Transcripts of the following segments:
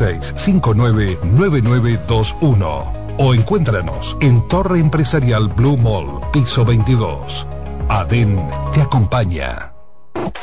659-9921 o encuéntranos en Torre Empresarial Blue Mall, piso 22. ADEN te acompaña.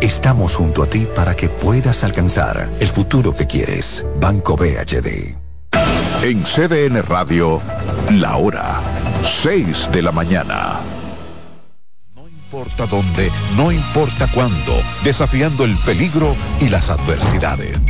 Estamos junto a ti para que puedas alcanzar el futuro que quieres. Banco BHD. En CDN Radio, la hora 6 de la mañana. No importa dónde, no importa cuándo, desafiando el peligro y las adversidades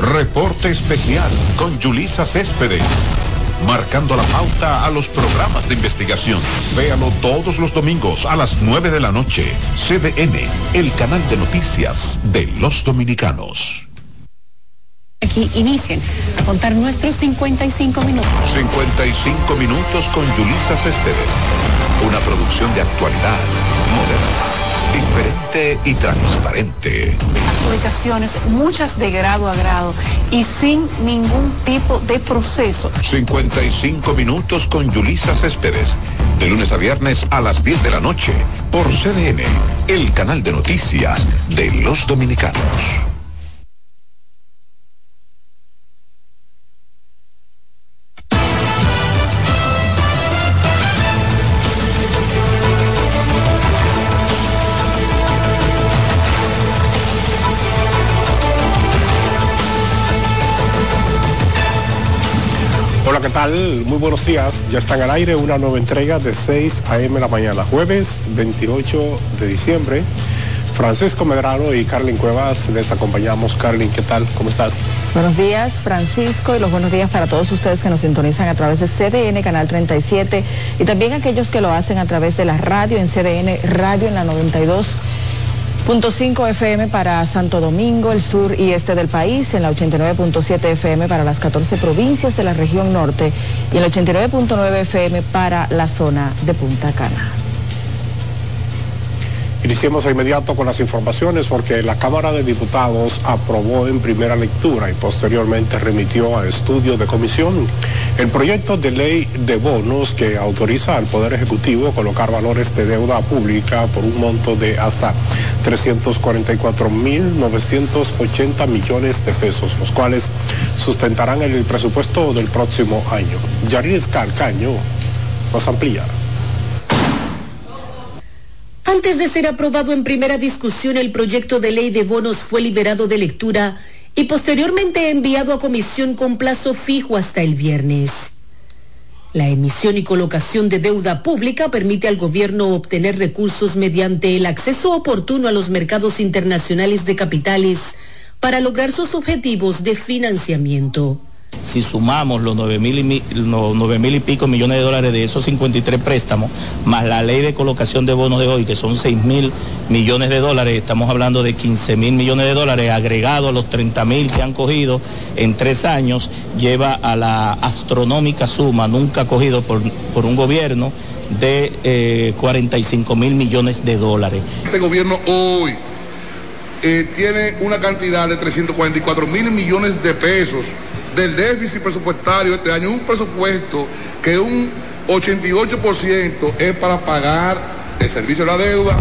Reporte especial con Julisa Céspedes. Marcando la pauta a los programas de investigación. Véalo todos los domingos a las 9 de la noche. CDN, el canal de noticias de los dominicanos. Aquí inicien a contar nuestros 55 minutos. 55 minutos con Julisa Céspedes. Una producción de actualidad moderna diferente y transparente. Adjudicaciones, muchas de grado a grado y sin ningún tipo de proceso. 55 minutos con Yulisa Céspedes, de lunes a viernes a las 10 de la noche, por CDN, el canal de noticias de los dominicanos. Muy buenos días. Ya están al aire una nueva entrega de 6 a.m. la mañana, jueves 28 de diciembre. Francisco Medrano y Carlin Cuevas les acompañamos. Carlin, ¿qué tal? ¿Cómo estás? Buenos días, Francisco, y los buenos días para todos ustedes que nos sintonizan a través de CDN Canal 37 y también aquellos que lo hacen a través de la radio en CDN Radio en la 92 Punto 5 FM para Santo Domingo, el sur y este del país, en la 89.7 FM para las 14 provincias de la región norte y en la 89.9 FM para la zona de Punta Cana. Iniciemos de inmediato con las informaciones porque la Cámara de Diputados aprobó en primera lectura y posteriormente remitió a estudio de comisión el proyecto de ley de bonos que autoriza al Poder Ejecutivo colocar valores de deuda pública por un monto de hasta 344.980 millones de pesos, los cuales sustentarán el presupuesto del próximo año. Yaris Calcaño nos amplía. Antes de ser aprobado en primera discusión, el proyecto de ley de bonos fue liberado de lectura y posteriormente enviado a comisión con plazo fijo hasta el viernes. La emisión y colocación de deuda pública permite al gobierno obtener recursos mediante el acceso oportuno a los mercados internacionales de capitales para lograr sus objetivos de financiamiento. Si sumamos los 9 mil mil y pico millones de dólares de esos 53 préstamos, más la ley de colocación de bonos de hoy, que son 6 mil millones de dólares, estamos hablando de 15 mil millones de dólares agregado a los 30 mil que han cogido en tres años, lleva a la astronómica suma nunca cogido por, por un gobierno de 45 eh, mil millones de dólares. Este gobierno hoy eh, tiene una cantidad de 344 mil millones de pesos del déficit presupuestario este año, un presupuesto que un 88% es para pagar el servicio de la deuda,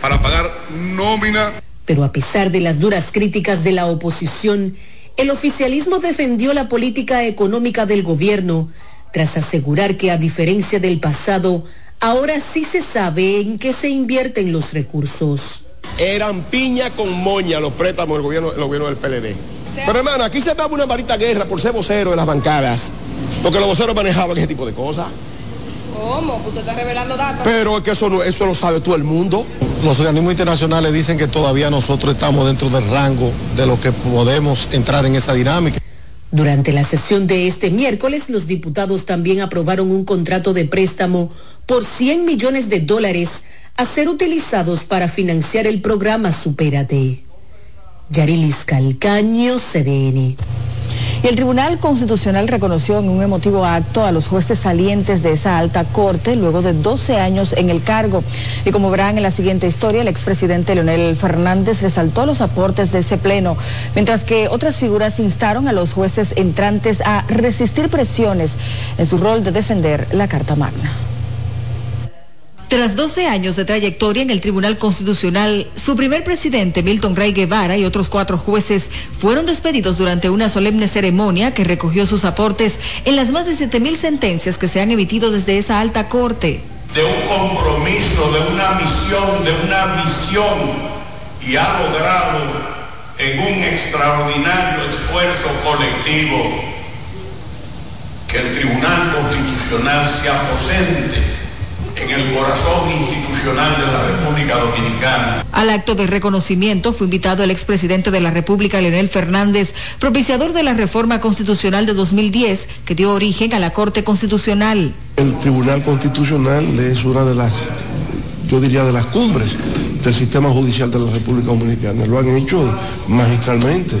para pagar nómina. Pero a pesar de las duras críticas de la oposición, el oficialismo defendió la política económica del gobierno tras asegurar que a diferencia del pasado, ahora sí se sabe en qué se invierten los recursos. Eran piña con moña los préstamos del gobierno, del gobierno del PLD pero hermano, aquí se daba una marita guerra por ser vocero de las bancadas, porque los voceros manejaban ese tipo de cosas. ¿Cómo? Usted está revelando datos. Pero es que eso, no, eso lo sabe todo el mundo. Los organismos internacionales dicen que todavía nosotros estamos dentro del rango de lo que podemos entrar en esa dinámica. Durante la sesión de este miércoles, los diputados también aprobaron un contrato de préstamo por 100 millones de dólares a ser utilizados para financiar el programa Supérate. Yarilis Calcaño, CDN. Y el Tribunal Constitucional reconoció en un emotivo acto a los jueces salientes de esa alta corte luego de 12 años en el cargo. Y como verán en la siguiente historia, el expresidente Leonel Fernández resaltó los aportes de ese pleno, mientras que otras figuras instaron a los jueces entrantes a resistir presiones en su rol de defender la Carta Magna. Tras 12 años de trayectoria en el Tribunal Constitucional, su primer presidente, Milton Ray Guevara, y otros cuatro jueces fueron despedidos durante una solemne ceremonia que recogió sus aportes en las más de 7.000 sentencias que se han emitido desde esa alta corte. De un compromiso, de una misión, de una visión, y ha logrado en un extraordinario esfuerzo colectivo que el Tribunal Constitucional se aposente en el corazón institucional de la República Dominicana. Al acto de reconocimiento fue invitado el expresidente de la República, Leonel Fernández, propiciador de la reforma constitucional de 2010 que dio origen a la Corte Constitucional. El Tribunal Constitucional es una de las, yo diría, de las cumbres del sistema judicial de la República Dominicana. Lo han hecho magistralmente.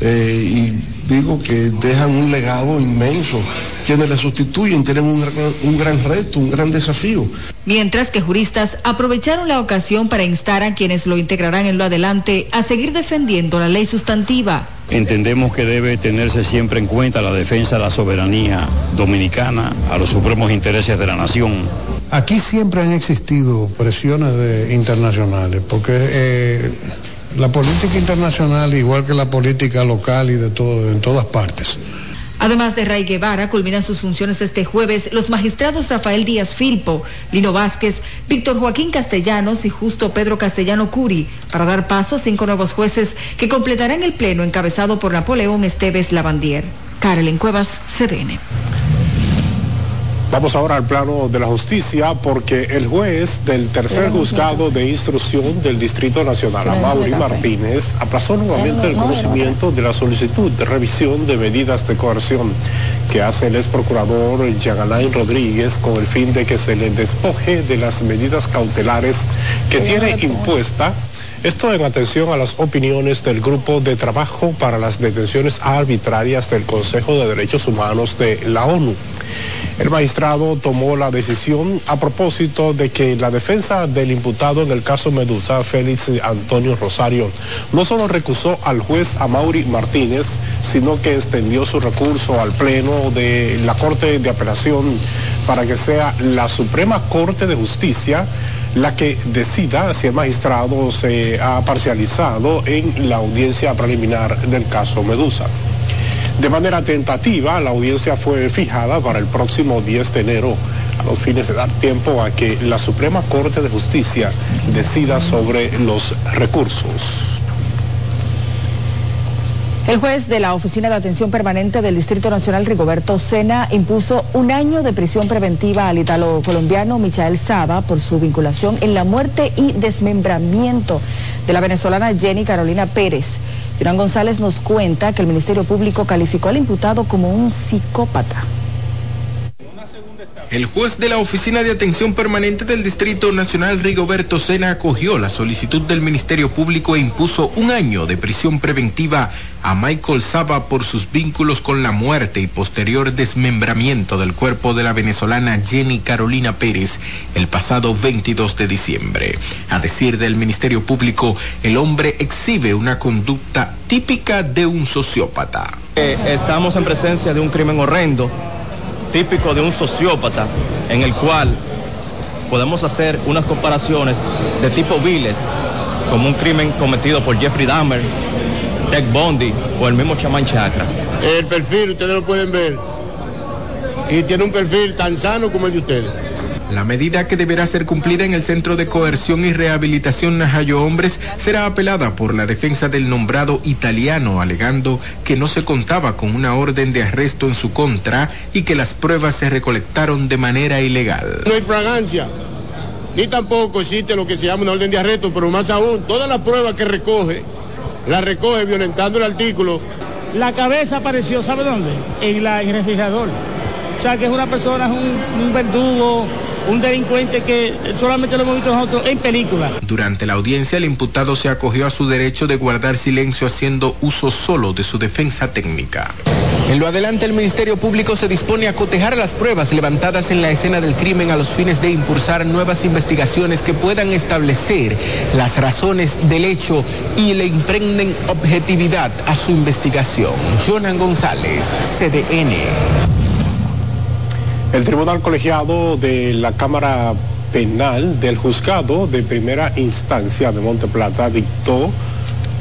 Eh, y digo que dejan un legado inmenso. Quienes le sustituyen tienen un, un, gran reto, un gran desafío. Mientras que juristas aprovecharon la ocasión para instar a quienes lo integrarán en lo adelante a seguir defendiendo la ley sustantiva. Entendemos que debe tenerse siempre en cuenta la defensa de la soberanía dominicana a los supremos intereses de la nación. Aquí siempre han existido presiones internacionales, porque eh, la política internacional, igual que la política local y de todo, en todas partes. Además de Ray Guevara, culminan sus funciones este jueves los magistrados Rafael Díaz Filpo, Lino Vázquez, Víctor Joaquín Castellanos y Justo Pedro Castellano Curi, para dar paso a cinco nuevos jueces que completarán el pleno encabezado por Napoleón Esteves Lavandier. Carolyn Cuevas, CDN. Vamos ahora al plano de la justicia porque el juez del tercer juzgado de instrucción del Distrito Nacional, Amaury Martínez, aplazó nuevamente el conocimiento de la solicitud de revisión de medidas de coerción que hace el ex procurador Jean Alain Rodríguez con el fin de que se le despoje de las medidas cautelares que tiene impuesta. Esto en atención a las opiniones del Grupo de Trabajo para las Detenciones Arbitrarias del Consejo de Derechos Humanos de la ONU. El magistrado tomó la decisión a propósito de que la defensa del imputado en el caso Medusa, Félix Antonio Rosario, no solo recusó al juez Amaury Martínez, sino que extendió su recurso al Pleno de la Corte de Apelación para que sea la Suprema Corte de Justicia la que decida si el magistrado se ha parcializado en la audiencia preliminar del caso Medusa. De manera tentativa, la audiencia fue fijada para el próximo 10 de enero, a los fines de dar tiempo a que la Suprema Corte de Justicia decida sobre los recursos. El juez de la Oficina de Atención Permanente del Distrito Nacional, Rigoberto Sena, impuso un año de prisión preventiva al italo colombiano Michael Saba por su vinculación en la muerte y desmembramiento de la venezolana Jenny Carolina Pérez. Irán González nos cuenta que el Ministerio Público calificó al imputado como un psicópata. El juez de la Oficina de Atención Permanente del Distrito Nacional, Rigoberto Sena, acogió la solicitud del Ministerio Público e impuso un año de prisión preventiva a Michael Saba por sus vínculos con la muerte y posterior desmembramiento del cuerpo de la venezolana Jenny Carolina Pérez el pasado 22 de diciembre. A decir del Ministerio Público, el hombre exhibe una conducta típica de un sociópata. Eh, estamos en presencia de un crimen horrendo típico de un sociópata en el cual podemos hacer unas comparaciones de tipo viles, como un crimen cometido por Jeffrey Dahmer, Ted Bundy o el mismo chamán Chakra. El perfil, ustedes lo pueden ver, y tiene un perfil tan sano como el de ustedes. La medida que deberá ser cumplida en el Centro de Coerción y Rehabilitación Najayo Hombres será apelada por la defensa del nombrado italiano, alegando que no se contaba con una orden de arresto en su contra y que las pruebas se recolectaron de manera ilegal. No hay fragancia, ni tampoco existe lo que se llama una orden de arresto, pero más aún, todas las pruebas que recoge, las recoge violentando el artículo. La cabeza apareció, ¿sabe dónde? En, la, el refrigerador. O sea que es una persona, un, un verdugo, un delincuente que solamente lo hemos visto nosotros en película. Durante la audiencia, el imputado se acogió a su derecho de guardar silencio haciendo uso solo de su defensa técnica. En lo adelante, el Ministerio Público se dispone a cotejar las pruebas levantadas en la escena del crimen a los fines de impulsar nuevas investigaciones que puedan establecer las razones del hecho y le impregnen objetividad a su investigación. Jonan González, CDN. El Tribunal Colegiado de la Cámara Penal del Juzgado de Primera Instancia de Monte Plata dictó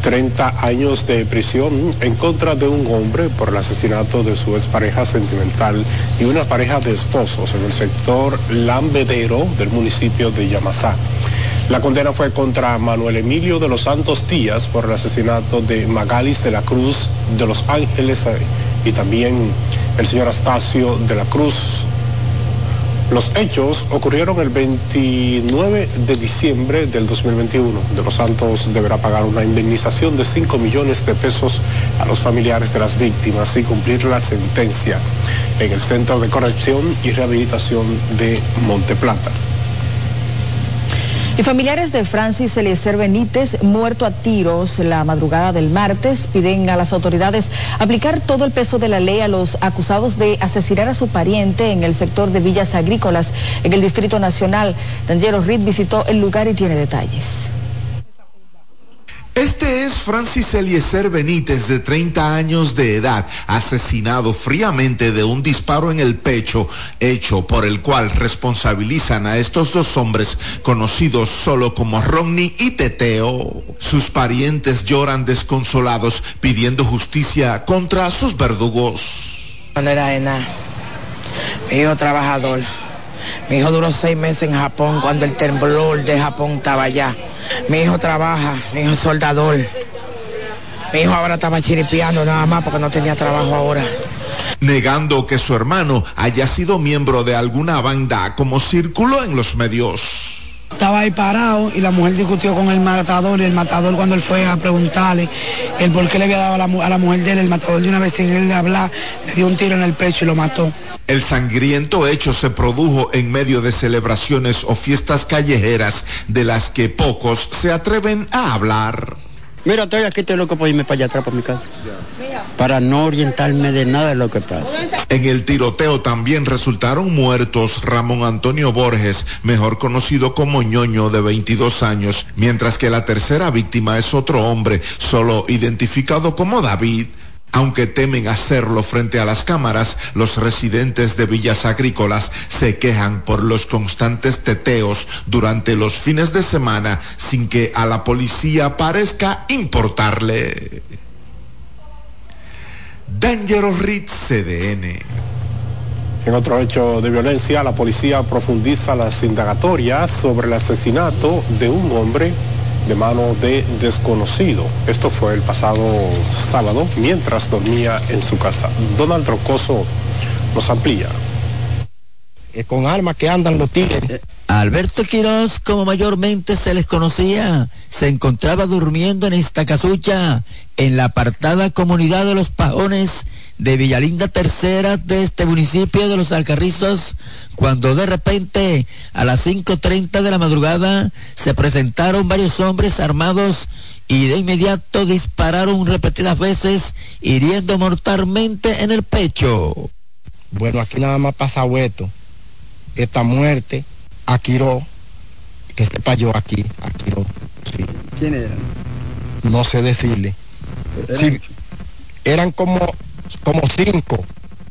30 años de prisión en contra de un hombre por el asesinato de su expareja sentimental y una pareja de esposos en el sector Lambedero del municipio de Yamasá. La condena fue contra Manuel Emilio de los Santos Díaz por el asesinato de Magalis de la Cruz de Los Ángeles eh, y también el señor Astacio de la Cruz los hechos ocurrieron el 29 de diciembre del 2021. De los Santos deberá pagar una indemnización de 5 millones de pesos a los familiares de las víctimas y cumplir la sentencia en el Centro de Corrección y Rehabilitación de Monteplata. Y familiares de Francis Eliezer Benítez, muerto a tiros la madrugada del martes, piden a las autoridades aplicar todo el peso de la ley a los acusados de asesinar a su pariente en el sector de Villas Agrícolas, en el Distrito Nacional. Daniel Reed visitó el lugar y tiene detalles. Este es Francis Eliezer Benítez, de 30 años de edad, asesinado fríamente de un disparo en el pecho, hecho por el cual responsabilizan a estos dos hombres, conocidos solo como Ronnie y Teteo. Sus parientes lloran desconsolados, pidiendo justicia contra sus verdugos. No era de nada. Trabajador. Mi hijo duró seis meses en Japón cuando el temblor de Japón estaba allá. Mi hijo trabaja, mi hijo es soldador. Mi hijo ahora estaba chiripiando nada más porque no tenía trabajo ahora. Negando que su hermano haya sido miembro de alguna banda como círculo en los medios. Estaba ahí parado y la mujer discutió con el matador y el matador cuando él fue a preguntarle el por qué le había dado a la, mujer de él, el matador de una vez sin él hablar, le dio un tiro en el pecho y lo mató. El sangriento hecho se produjo en medio de celebraciones o fiestas callejeras de las que pocos se atreven a hablar. Mira, estoy aquí, estoy loco por irme para allá atrás para mi casa. Para no orientarme de nada de lo que pasa. En el tiroteo también resultaron muertos Ramón Antonio Borges, mejor conocido como ñoño de 22 años, mientras que la tercera víctima es otro hombre, solo identificado como David. Aunque temen hacerlo frente a las cámaras, los residentes de villas agrícolas se quejan por los constantes teteos durante los fines de semana sin que a la policía parezca importarle. Dangerous Ritz CDN. En otro hecho de violencia, la policía profundiza las indagatorias sobre el asesinato de un hombre de mano de desconocido. Esto fue el pasado sábado mientras dormía en su casa. Donald Troncoso nos amplía. Eh, con armas que andan los tigres. Alberto Quiroz, como mayormente se les conocía, se encontraba durmiendo en esta casucha, en la apartada comunidad de los Pajones de Villalinda Tercera de este municipio de los Alcarrizos, cuando de repente a las 5.30 de la madrugada se presentaron varios hombres armados y de inmediato dispararon repetidas veces, hiriendo mortalmente en el pecho. Bueno, aquí nada más pasa hueto. Esta muerte, Aquiro, que sepa yo aquí, Aquiro. Sí. ¿Quién eran? No sé decirle. Sí, eran como, como cinco.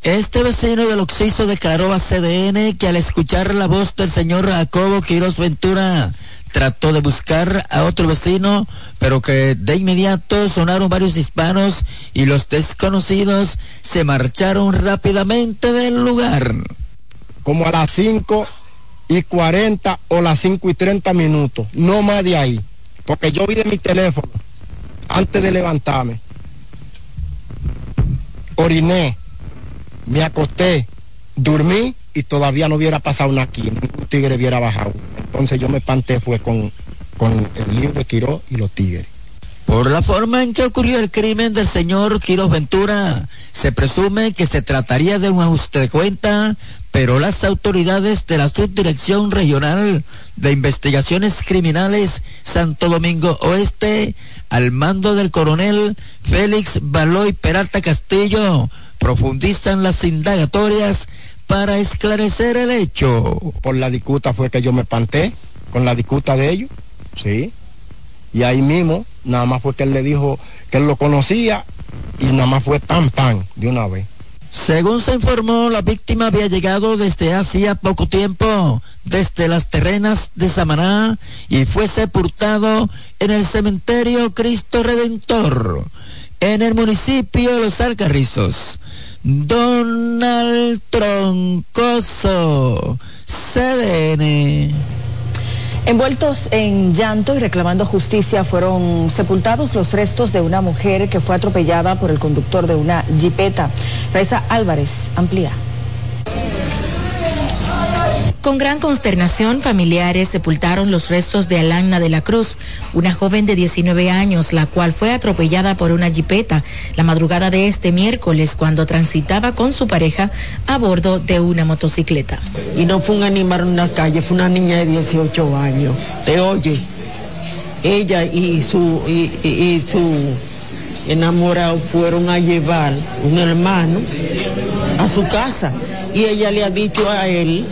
Este vecino del Oxiso declaró a CDN que al escuchar la voz del señor Jacobo Quiroz Ventura trató de buscar a otro vecino, pero que de inmediato sonaron varios hispanos y los desconocidos se marcharon rápidamente del lugar. Como a las 5 y 40 o las 5 y 30 minutos, no más de ahí, porque yo vi de mi teléfono antes de levantarme. Oriné, me acosté, dormí y todavía no hubiera pasado una aquí, ningún tigre hubiera bajado. Entonces yo me espanté fue con, con el lío de Quiró y los tigres. Por la forma en que ocurrió el crimen del señor Quiroz Ventura, se presume que se trataría de un ajuste de cuenta, pero las autoridades de la Subdirección Regional de Investigaciones Criminales Santo Domingo Oeste, al mando del coronel Félix Baloy Peralta Castillo, profundizan las indagatorias para esclarecer el hecho. Por la disputa fue que yo me espanté, con la disputa de ellos, sí. Y ahí mismo, nada más fue que él le dijo que él lo conocía y nada más fue pan pan de una vez. Según se informó, la víctima había llegado desde hacía poco tiempo, desde las terrenas de Samaná, y fue sepultado en el cementerio Cristo Redentor, en el municipio de Los Alcarrizos. Donald Troncoso, CDN. Envueltos en llanto y reclamando justicia fueron sepultados los restos de una mujer que fue atropellada por el conductor de una jipeta. Raiza Álvarez amplía. Con gran consternación, familiares sepultaron los restos de Alana de la Cruz, una joven de 19 años, la cual fue atropellada por una jipeta la madrugada de este miércoles cuando transitaba con su pareja a bordo de una motocicleta. Y no fue un animal en una calle, fue una niña de 18 años. Te oye, ella y su, y, su enamorado fueron a llevar un hermano a su casa y ella le ha dicho a él,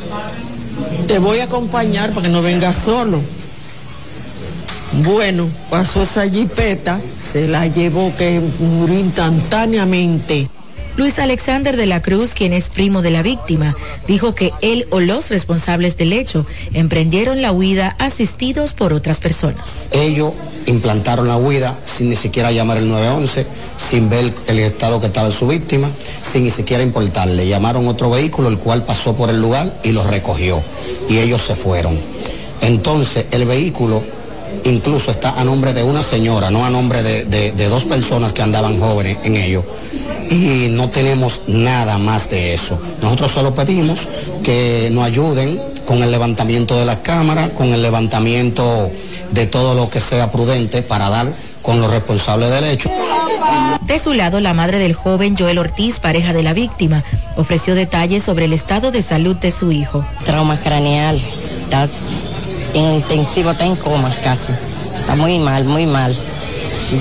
te voy a acompañar para que no vengas solo. Bueno, pasó esa jipeta, se la llevó que murió instantáneamente. Luis Alexander de la Cruz, quien es primo de la víctima, dijo que él o los responsables del hecho emprendieron la huida asistidos por otras personas. Ellos implantaron la huida sin ni siquiera llamar el 911, sin ver el estado que estaba su víctima, sin ni siquiera importarle. Llamaron otro vehículo, el cual pasó por el lugar y los recogió. Y ellos se fueron. Entonces, el vehículo incluso está a nombre de una señora, no a nombre de, de- de dos personas que andaban jóvenes en ello. Y no tenemos nada más de eso. Nosotros solo pedimos que nos ayuden con el levantamiento de las cámaras, con el levantamiento de todo lo que sea prudente para dar con los responsables del hecho. De su lado, la madre del joven Joel Ortiz, pareja de la víctima, ofreció detalles sobre el estado de salud de su hijo. Trauma craneal, está intensivo, está en coma casi. Está muy mal, muy mal.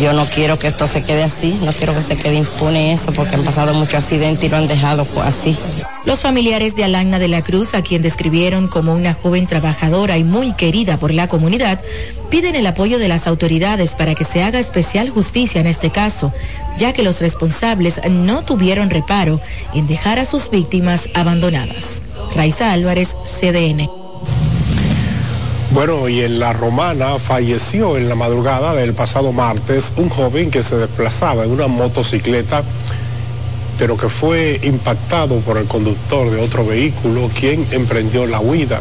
Yo no quiero que esto se quede así, no quiero que se quede impune eso porque han pasado muchos accidentes y lo han dejado así. Los familiares de Alana de la Cruz, a quien describieron como una joven trabajadora y muy querida por la comunidad, piden el apoyo de las autoridades para que se haga especial justicia en este caso, ya que los responsables no tuvieron reparo en dejar a sus víctimas abandonadas. Raiza Álvarez, CDN. Bueno, y en La Romana falleció en la madrugada del pasado martes un joven que se desplazaba en una motocicleta, pero que fue impactado por el conductor de otro vehículo, quien emprendió la huida.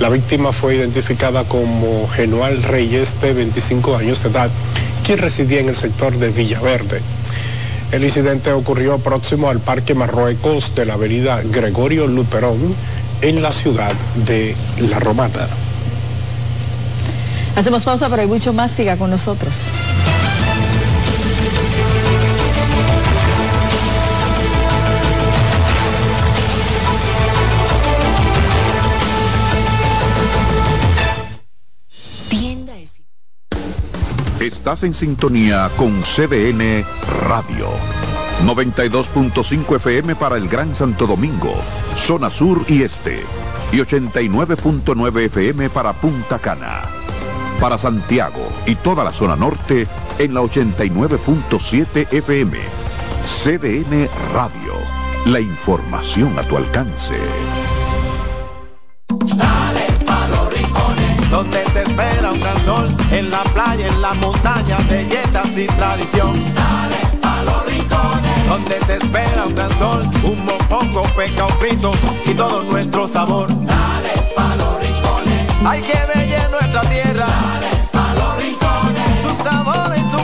La víctima fue identificada como Genual Reyes, de 25 años de edad, quien residía en el sector de Villaverde. El incidente ocurrió próximo al Parque Marruecos de la avenida Gregorio Luperón, en la ciudad de La Romana. Hacemos pausa, pero hay mucho más. Siga con nosotros. Estás en sintonía con CDN Radio. 92.5 FM para el Gran Santo Domingo, zona sur y este. Y 89.9 FM para Punta Cana para Santiago y toda la zona norte en la 89.7 FM. CDN Radio. La información a tu alcance. Dale pa los rincones, donde te espera un gran sol, en la playa, en la montaña, belletas y tradición. Dale pa los rincones, donde te espera un gran sol, un mopongo, peca, un frito y todo nuestro sabor. Dale pa los rincones, hay que ver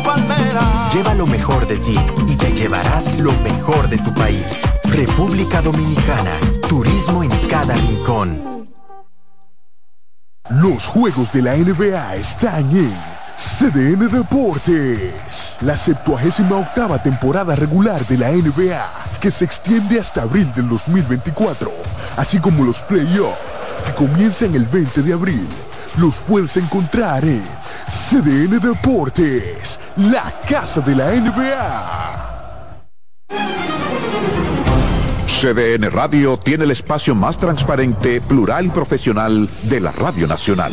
palmera. Lleva lo mejor de ti y te llevarás lo mejor de tu país. República Dominicana, turismo en cada rincón. Los juegos de la NBA están en CDN Deportes. La 78 octava temporada regular de la NBA, que se extiende hasta abril del 2024, así como los playoffs, que comienzan el 20 de abril. Los puedes encontrar en CDN Deportes, la casa de la NBA. CDN Radio tiene el espacio más transparente, plural y profesional de la Radio Nacional.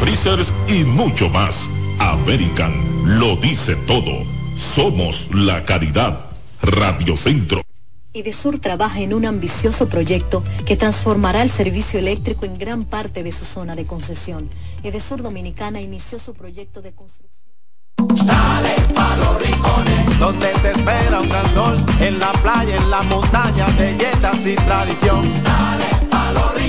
freezers y mucho más. American lo dice todo. Somos la calidad. Radio Centro. Edesur trabaja en un ambicioso proyecto que transformará el servicio eléctrico en gran parte de su zona de concesión. Edesur Dominicana inició su proyecto de construcción. Dale pa los rincones, donde te espera un gran sol, en la playa, en la montaña, belletas y tradición. Dale pa los rincones,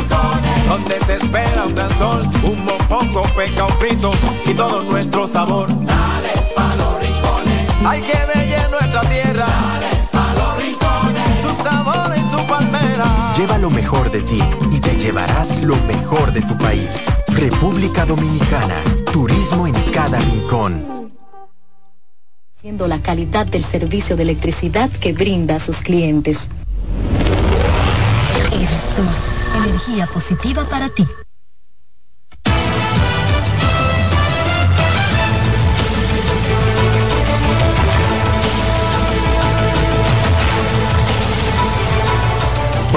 donde te espera un gran sol, un mopongo, peca, un frito y todo nuestro sabor. Dale pa los rincones, hay que ver nuestra tierra. Dale pa los rincones, su sabor y su palmera. Lleva lo mejor de ti y te llevarás lo mejor de tu país. República Dominicana, turismo en cada rincón siendo la calidad del servicio de electricidad que brinda a sus clientes. Energía positiva para ti.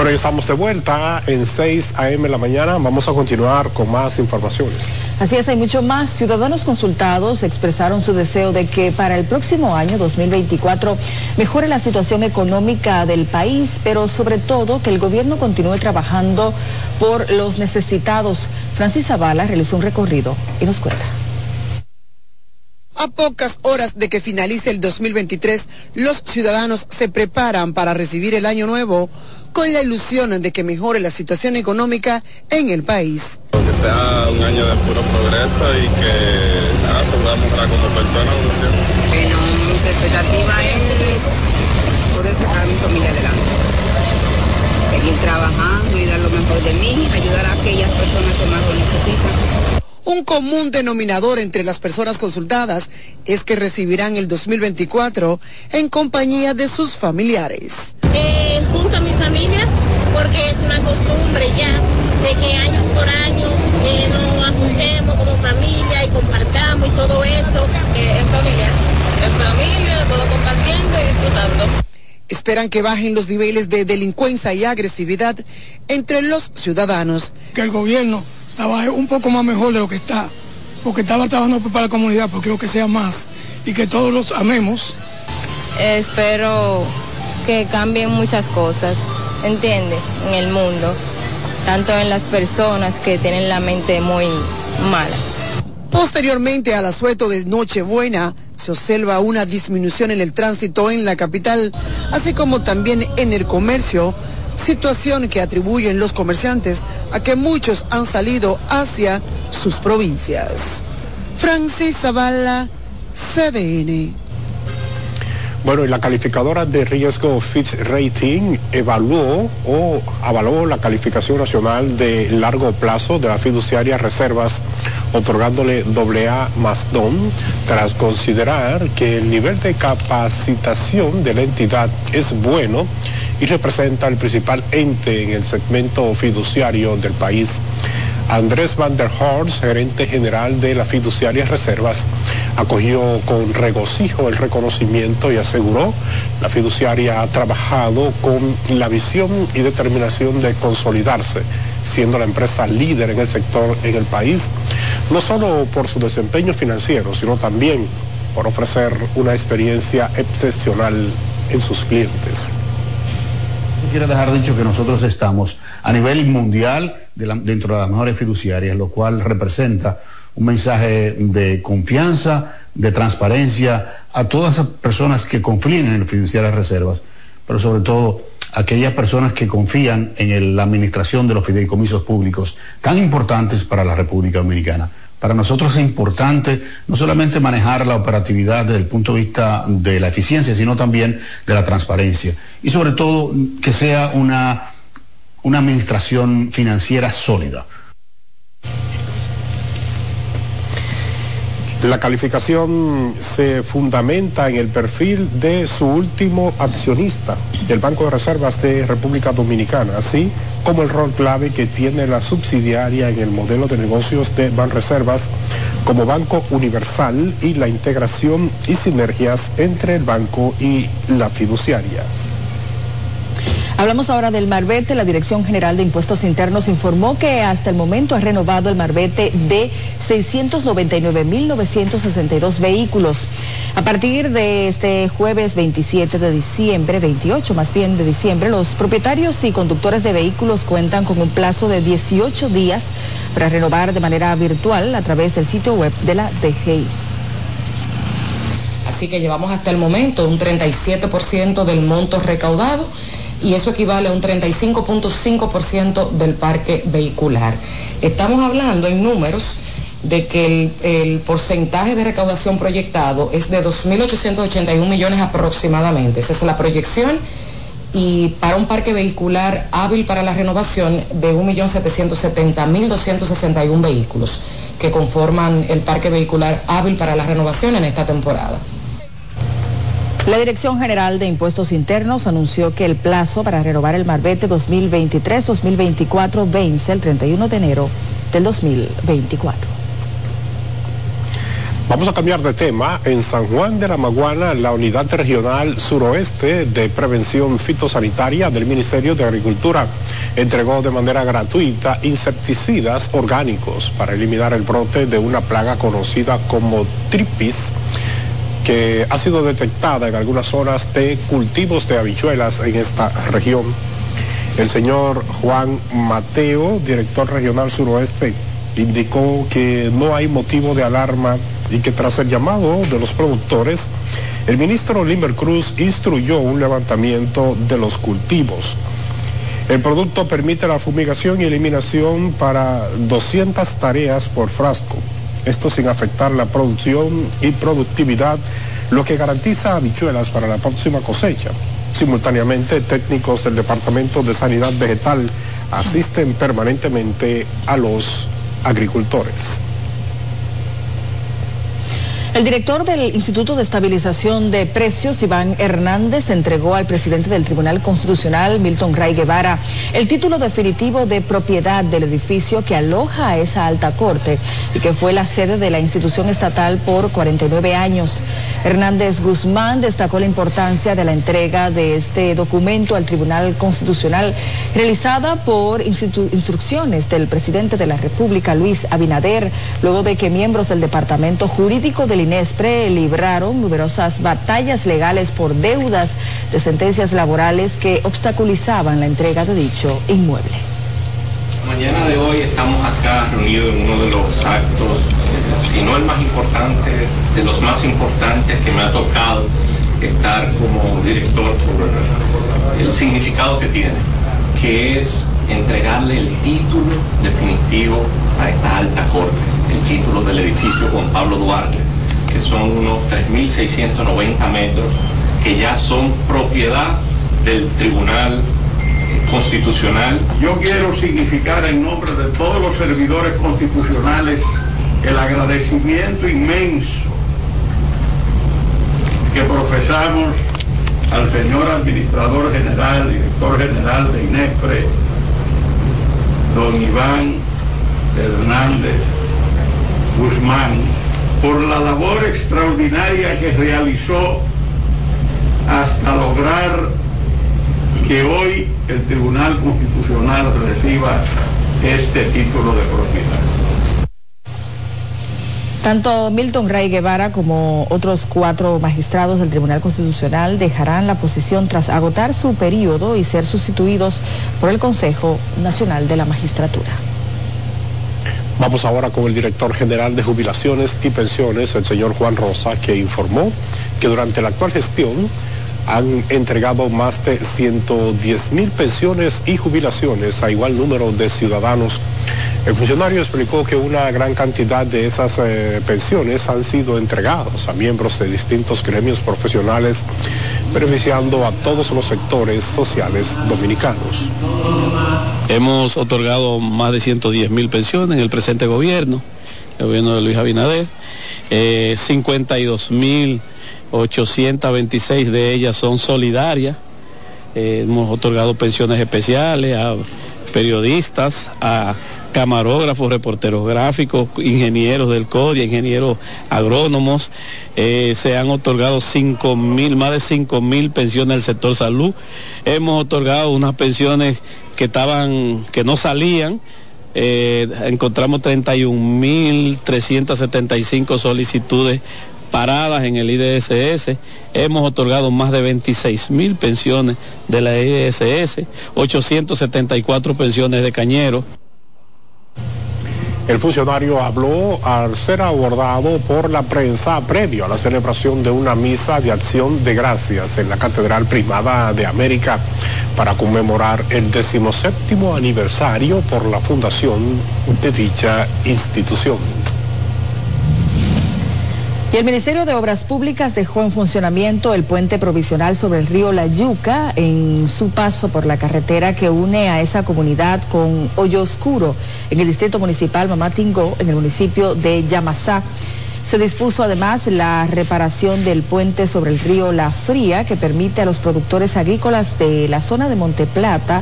Por Regresamos de vuelta en 6 a.m. la mañana. Vamos a continuar con más informaciones. Así es, hay mucho más. Ciudadanos consultados expresaron su deseo de que para el próximo año 2024 mejore la situación económica del país, pero sobre todo que el gobierno continúe trabajando por los necesitados. Francis Zavala realizó un recorrido y nos cuenta. A pocas horas de que finalice el 2023, los ciudadanos se preparan para recibir el año nuevo con la ilusión de que mejore la situación económica en el país. Que sea un año de puro progreso y que nada, se pueda mejorar como persona. Bueno, mis expectativas es poder sacar a mi familia adelante. Seguir trabajando y dar lo mejor de mí, ayudar a aquellas personas que más lo necesitan. Un común denominador entre las personas consultadas es que recibirán el 2024 en compañía de sus familiares. Eh, junto a mi familia, porque es una costumbre ya de que año por año eh, nos ajuntemos como familia y compartamos y todo eso eh, en familia, en familia, todo compartiendo y disfrutando. Esperan que bajen los niveles de delincuencia y agresividad entre los ciudadanos. Que el gobierno trabaje un poco más mejor de lo que está, porque estaba trabajando para la comunidad, porque quiero que sea más y que todos los amemos. Espero que cambien muchas cosas, ¿entiende? En el mundo, tanto en las personas que tienen la mente muy mala. Posteriormente al asueto de Nochebuena, se observa una disminución en el tránsito en la capital, así como también en el comercio, situación que atribuyen los comerciantes a que muchos han salido hacia sus provincias. Francis Zavala, CDN. Bueno, y la calificadora de riesgo Fitch Rating evaluó o avaló la calificación nacional de largo plazo de la fiduciaria Reservas, otorgándole AA más DON, tras considerar que el nivel de capacitación de la entidad es bueno y representa el principal ente en el segmento fiduciario del país. Andrés Van der Horst, gerente general de la fiduciaria Reservas, acogió con regocijo el reconocimiento y aseguró la fiduciaria ha trabajado con la visión y determinación de consolidarse, siendo la empresa líder en el sector en el país, no solo por su desempeño financiero, sino también por ofrecer una experiencia excepcional en sus clientes quiero dejar dicho que nosotros estamos a nivel mundial dentro de las mejores fiduciarias, lo cual representa un mensaje de confianza, de transparencia a todas esas personas que confían en el fiduciarias reservas, pero sobre todo aquellas personas que confían en la administración de los fideicomisos públicos tan importantes para la República Dominicana. Para nosotros es importante no solamente manejar la operatividad desde el punto de vista de la eficiencia, sino también de la transparencia. Y sobre todo que sea una, una administración financiera sólida. La calificación se fundamenta en el perfil de su último accionista, el Banco de Reservas de República Dominicana, así como el rol clave que tiene la subsidiaria en el modelo de negocios de Banreservas como banco universal y la integración y sinergias entre el banco y la fiduciaria. Hablamos ahora del Marbete. La Dirección General de Impuestos Internos informó que hasta el momento ha renovado el Marbete de 699.962 vehículos. A partir de este jueves 27 de diciembre, 28 más bien de diciembre, los propietarios y conductores de vehículos cuentan con un plazo de 18 días para renovar de manera virtual a través del sitio web de la DGI. Así que llevamos hasta el momento un 37% del monto recaudado y eso equivale a un 35.5% del parque vehicular. Estamos hablando en números de que el, porcentaje de recaudación proyectado es de 2.881 millones aproximadamente. Esa es la proyección. Y para un parque vehicular hábil para la renovación de 1.770.261 vehículos que conforman el parque vehicular hábil para la renovación en esta temporada. La Dirección General de Impuestos Internos anunció que el plazo para renovar el Marbete 2023-2024 vence el 31 de enero del 2024. Vamos a cambiar de tema. En San Juan de la Maguana, la Unidad Regional Suroeste de Prevención Fitosanitaria del Ministerio de Agricultura entregó de manera gratuita insecticidas orgánicos para eliminar el brote de una plaga conocida como tripis que ha sido detectada en algunas zonas de cultivos de habichuelas en esta región. El señor Juan Mateo, director regional suroeste, indicó que no hay motivo de alarma y que tras el llamado de los productores, el ministro Limber Cruz instruyó un levantamiento de los cultivos. El producto permite la fumigación y eliminación para 200 tareas por frasco, esto sin afectar la producción y productividad, lo que garantiza habichuelas para la próxima cosecha. Simultáneamente, técnicos del Departamento de Sanidad Vegetal asisten permanentemente a los agricultores. El director del Instituto de Estabilización de Precios, Iván Hernández, entregó al presidente del Tribunal Constitucional, Milton Ray Guevara, el título definitivo de propiedad del edificio que aloja a esa alta corte y que fue la sede de la institución estatal por 49 años. Hernández Guzmán destacó la importancia de la entrega de este documento al Tribunal Constitucional, realizada por instrucciones del presidente de la República, Luis Abinader, luego de que miembros del Departamento Jurídico del INESPRE libraron numerosas batallas legales por deudas de sentencias laborales que obstaculizaban la entrega de dicho inmueble. Mañana de hoy estamos acá reunidos en uno de los actos, si no el más importante, de los más importantes que me ha tocado estar como director por el significado que tiene, que es entregarle el título definitivo a esta alta corte, el título del edificio Juan Pablo Duarte que son unos 3.690 metros, que ya son propiedad del Tribunal Constitucional. Yo quiero significar en nombre de todos los servidores constitucionales el agradecimiento inmenso que profesamos al señor administrador general, director general de INESPRE, don Iván Hernández Guzmán, por la labor extraordinaria que realizó hasta lograr que hoy el Tribunal Constitucional reciba este título de propiedad. Tanto Milton Ray Guevara como otros cuatro magistrados del Tribunal Constitucional dejarán la posición tras agotar su periodo y ser sustituidos por el Consejo Nacional de la Magistratura. Vamos ahora con el director general de jubilaciones y pensiones, el señor Juan Rosa, que informó que durante la actual gestión han entregado más de 110 mil pensiones y jubilaciones a igual número de ciudadanos. El funcionario explicó que una gran cantidad de esas eh, pensiones han sido entregadas a miembros de distintos gremios profesionales, beneficiando a todos los sectores sociales dominicanos. Hemos otorgado más de 110 mil pensiones en el presente gobierno, el gobierno de Luis Abinader, 52 eh, mil 826 de ellas son solidarias. Eh, hemos otorgado pensiones especiales a periodistas, a camarógrafos, reporteros gráficos, ingenieros del CODIA, ingenieros agrónomos. Eh, se han otorgado cinco mil, más de 5 mil pensiones del sector salud. Hemos otorgado unas pensiones que estaban, que no salían. Eh, encontramos 31.375 solicitudes paradas en el IDSS. Hemos otorgado más de 26 mil pensiones de la IDSS, 874 pensiones de cañeros. El funcionario habló al ser abordado por la prensa previo a la celebración de una misa de acción de gracias en la Catedral Primada de América para conmemorar el decimoséptimo aniversario por la fundación de dicha institución. Y el Ministerio de Obras Públicas dejó en funcionamiento el puente provisional sobre el río La Yuca en su paso por la carretera que une a esa comunidad con Hoyo Oscuro en el distrito municipal Mamatingó en el municipio de Yamasá. Se dispuso además la reparación del puente sobre el río La Fría que permite a los productores agrícolas de la zona de Monteplata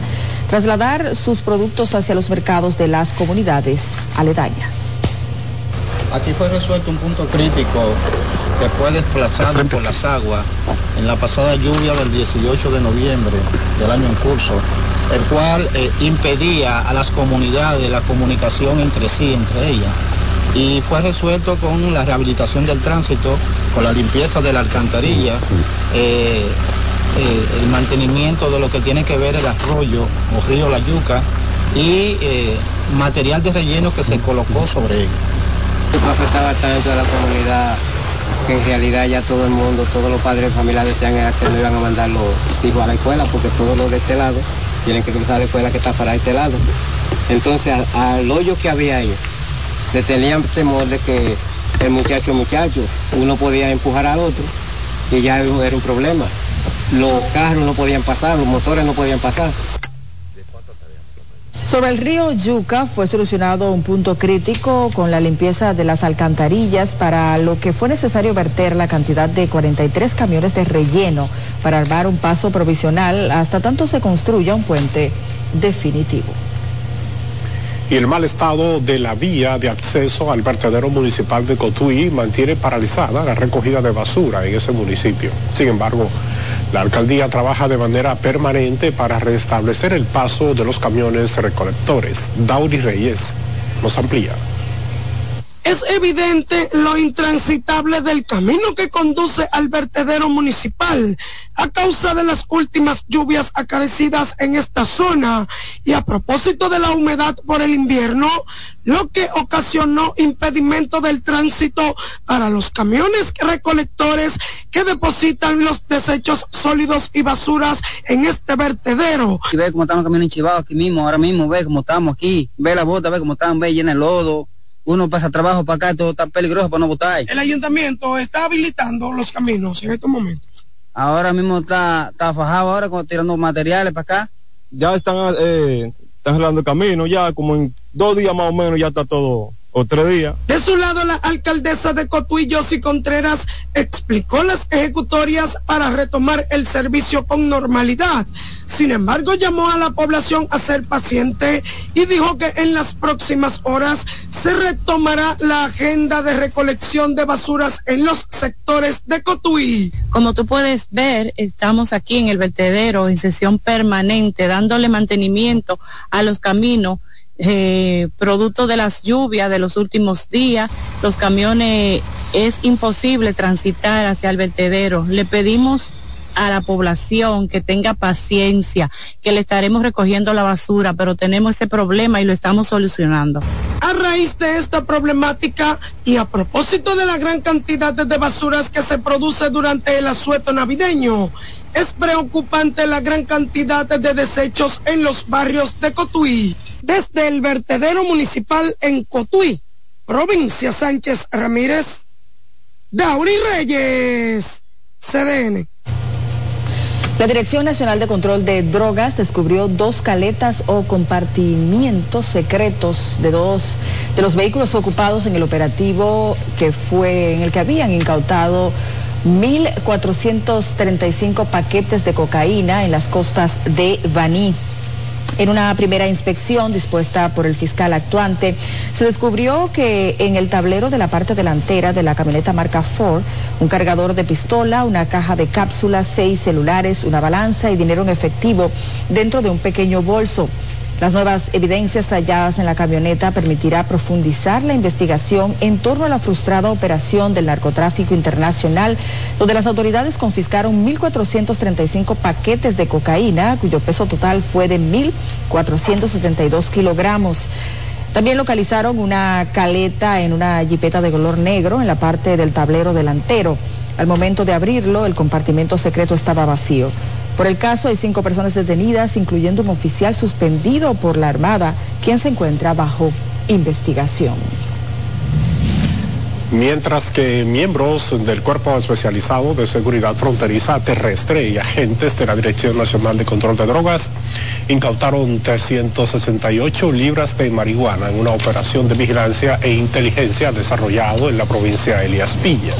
trasladar sus productos hacia los mercados de las comunidades aledañas. Aquí fue resuelto un punto crítico que fue desplazado por las aguas en la pasada lluvia del 18 de noviembre del año en curso, el cual eh, impedía a las comunidades la comunicación entre sí, entre ellas. Y fue resuelto con la rehabilitación del tránsito, con la limpieza de la alcantarilla, eh, eh, el mantenimiento de lo que tiene que ver el arroyo o río La Yuca y material de relleno que se colocó sobre él. afecta bastante a la comunidad, que en realidad ya todo el mundo, todos los padres de familia decían era que no iban a mandar los hijos a la escuela, porque todos los de este lado tienen que cruzar la escuela que está para este lado. Entonces al, hoyo que había ahí, se tenía temor de que el muchacho muchacho, uno podía empujar al otro y ya era un problema. Los carros no podían pasar, los motores no podían pasar. Sobre el río Yuca fue solucionado un punto crítico con la limpieza de las alcantarillas para lo que fue necesario verter la cantidad de 43 camiones de relleno para armar un paso provisional hasta tanto se construya un puente definitivo. Y el mal estado de la vía de acceso al vertedero municipal de Cotuí mantiene paralizada la recogida de basura en ese municipio. Sin embargo, la alcaldía trabaja de manera permanente para restablecer el paso de los camiones recolectores. Dauri Reyes nos amplía. Es evidente lo intransitable del camino que conduce al vertedero municipal a causa de las últimas lluvias acarecidas en esta zona y a propósito de la humedad por el invierno, lo que ocasionó impedimento del tránsito para los camiones recolectores que depositan los desechos sólidos y basuras en este vertedero. Ve cómo estamos caminando enchivados aquí mismo, ahora mismo, ve cómo estamos aquí, ve la bota, ve cómo están, ve llena de lodo uno pasa trabajo para acá, todo está peligroso para no botar. El ayuntamiento está habilitando los caminos en estos momentos. Ahora mismo está, está fajado ahora tirando materiales para acá. Ya están, eh, están arreglando el camino, ya como en dos días más o menos ya está todo o tres días. De su lado, la alcaldesa de Cotuí, y Contreras, explicó las ejecutorias para retomar el servicio con normalidad. Sin embargo, llamó a la población a ser paciente y dijo que en las próximas horas se retomará la agenda de recolección de basuras en los sectores de Cotuí. Como tú puedes ver, estamos aquí en el vertedero en sesión permanente, dándole mantenimiento a los caminos eh, producto de las lluvias de los últimos días, los camiones es imposible transitar hacia el vertedero. Le pedimos a la población que tenga paciencia, que le estaremos recogiendo la basura, pero tenemos ese problema y lo estamos solucionando. A raíz de esta problemática y a propósito de la gran cantidad de basuras que se produce durante el asueto navideño, es preocupante la gran cantidad de desechos en los barrios de Cotuí desde el vertedero municipal en Cotuí, provincia Sánchez Ramírez, Dauri Reyes, CDN. La Dirección Nacional de Control de Drogas descubrió dos caletas o compartimientos secretos de dos de los vehículos ocupados en el operativo que fue en el que habían incautado 1.435 paquetes de cocaína en las costas de Baní. En una primera inspección dispuesta por el fiscal actuante, se descubrió que en el tablero de la parte delantera de la camioneta marca Ford, un cargador de pistola, una caja de cápsulas, seis celulares, una balanza y dinero en efectivo dentro de un pequeño bolso. Las nuevas evidencias halladas en la camioneta permitirá profundizar la investigación en torno a la frustrada operación del narcotráfico internacional, donde las autoridades confiscaron 1.435 paquetes de cocaína, cuyo peso total fue de 1.472 kilogramos. También localizaron una caleta en una jipeta de color negro en la parte del tablero delantero. Al momento de abrirlo, el compartimento secreto estaba vacío. Por el caso hay cinco personas detenidas, incluyendo un oficial suspendido por la Armada, quien se encuentra bajo investigación. Mientras que miembros del Cuerpo Especializado de Seguridad Fronteriza Terrestre y agentes de la Dirección Nacional de Control de Drogas incautaron 368 libras de marihuana en una operación de vigilancia e inteligencia desarrollado en la provincia de Elías Villa.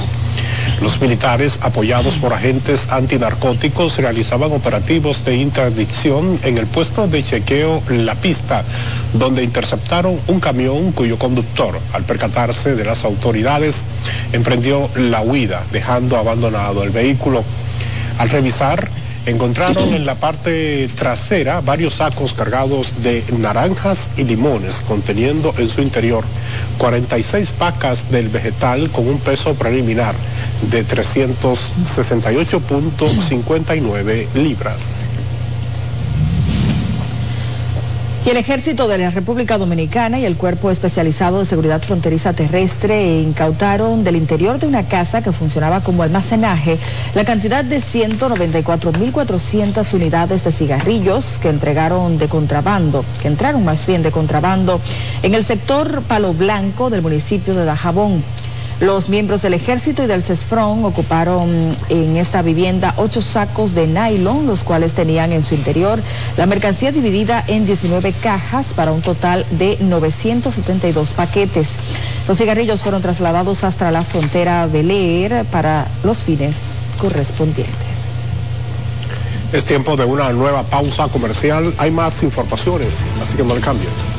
Los militares, apoyados por agentes antinarcóticos, realizaban operativos de interdicción en el puesto de chequeo La Pista, donde interceptaron un camión cuyo conductor, al percatarse de las autoridades, emprendió la huida, dejando abandonado el vehículo. Al revisar, encontraron en la parte trasera varios sacos cargados de naranjas y limones, conteniendo en su interior 46 pacas del vegetal con un peso preliminar de 368.59 libras. Y el Ejército de la República Dominicana y el Cuerpo Especializado de Seguridad Fronteriza Terrestre incautaron del interior de una casa que funcionaba como almacenaje la cantidad de 194.400 unidades de cigarrillos que entregaron de contrabando, que entraron más bien de contrabando en el sector Palo Blanco del municipio de Dajabón. Los miembros del ejército y del CESFRON ocuparon en esta vivienda ocho sacos de nylon, los cuales tenían en su interior la mercancía dividida en 19 cajas para un total de 972 paquetes. Los cigarrillos fueron trasladados hasta la frontera Bel para los fines correspondientes. Es tiempo de una nueva pausa comercial. Hay más informaciones, así que no le cambien.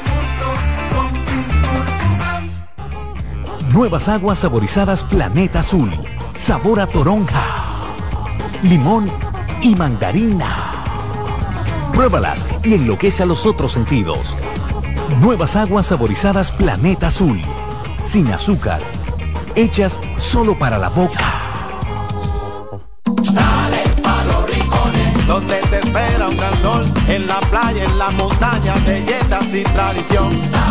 Nuevas aguas saborizadas Planeta Azul. Sabor a toronja, limón y mandarina. Pruébalas y enloquece a los otros sentidos. Nuevas aguas saborizadas Planeta Azul. Sin azúcar. Hechas solo para la boca. Dale te espera un gran sol, en la playa, en la montaña, tradición.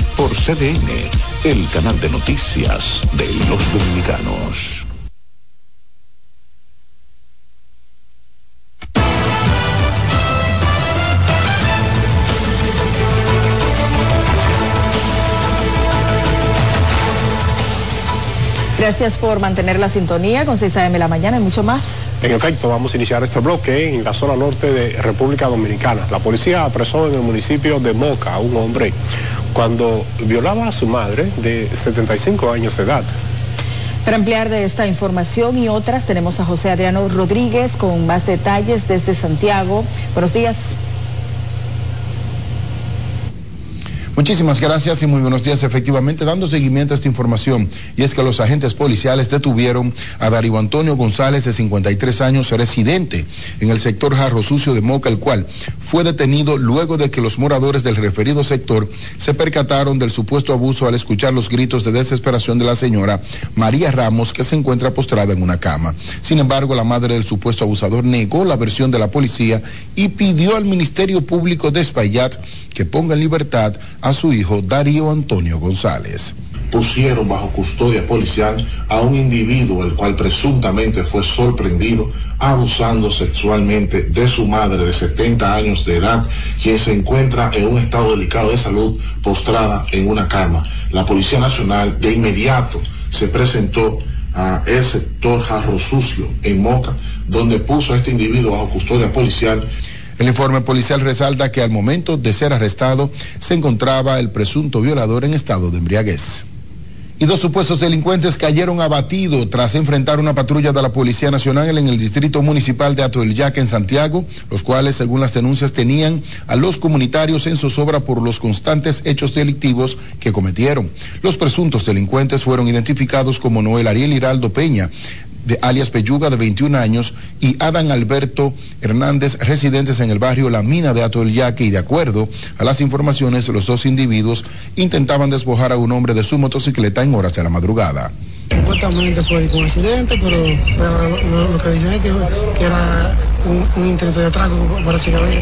por CDN, el canal de noticias de los dominicanos. Gracias por mantener la sintonía con 6 AM la mañana y mucho más. En efecto, vamos a iniciar este bloque en la zona norte de República Dominicana. La policía apresó en el municipio de Moca a un hombre cuando violaba a su madre de 75 años de edad. Para ampliar de esta información y otras tenemos a José Adriano Rodríguez con más detalles desde Santiago. Buenos días. Muchísimas gracias y muy buenos días. Efectivamente, dando seguimiento a esta información, y es que los agentes policiales detuvieron a Darío Antonio González, de 53 años, residente en el sector Jarro Sucio de Moca, el cual fue detenido luego de que los moradores del referido sector se percataron del supuesto abuso al escuchar los gritos de desesperación de la señora María Ramos, que se encuentra postrada en una cama. Sin embargo, la madre del supuesto abusador negó la versión de la policía y pidió al Ministerio Público de Espaillat que ponga en libertad a su hijo Darío Antonio González. Pusieron bajo custodia policial a un individuo el cual presuntamente fue sorprendido abusando sexualmente de su madre de 70 años de edad, quien se encuentra en un estado delicado de salud postrada en una cama. La Policía Nacional de inmediato se presentó a el sector Jarro Sucio en Moca, donde puso a este individuo bajo custodia policial El informe policial resalta que al momento de ser arrestado se encontraba el presunto violador en estado de embriaguez y dos supuestos delincuentes cayeron abatidos tras enfrentar una patrulla de la Policía Nacional en el distrito municipal de Atoyac en Santiago, los cuales, según las denuncias, tenían a los comunitarios en zozobra por los constantes hechos delictivos que cometieron. Los presuntos delincuentes fueron identificados como Noel Ariel Hiraldo Peña, de alias Peyuga de 21 años y Adán Alberto Hernández, residentes en el barrio La Mina de Atoyaque y de acuerdo a las informaciones, los dos individuos intentaban despojar a un hombre de su motocicleta en horas de la madrugada. Supuestamente fue un accidente, pero, pero lo, lo que dicen es que, que era un, un intento de atraco, parece que había.